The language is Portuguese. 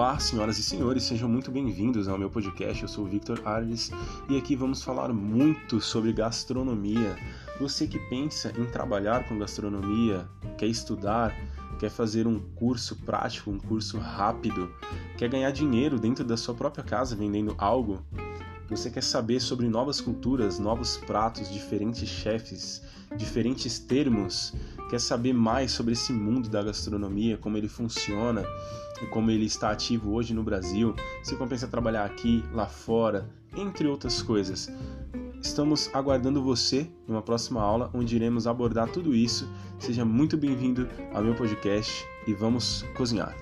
Olá, senhoras e senhores, sejam muito bem-vindos ao meu podcast. Eu sou o Victor Arles e aqui vamos falar muito sobre gastronomia. Você que pensa em trabalhar com gastronomia, quer estudar, quer fazer um curso prático, um curso rápido, quer ganhar dinheiro dentro da sua própria casa vendendo algo, você quer saber sobre novas culturas, novos pratos, diferentes chefes, diferentes termos, quer saber mais sobre esse mundo da gastronomia, como ele funciona e como ele está ativo hoje no Brasil, se compensa trabalhar aqui, lá fora, entre outras coisas. Estamos aguardando você em uma próxima aula onde iremos abordar tudo isso. Seja muito bem-vindo ao meu podcast e vamos cozinhar.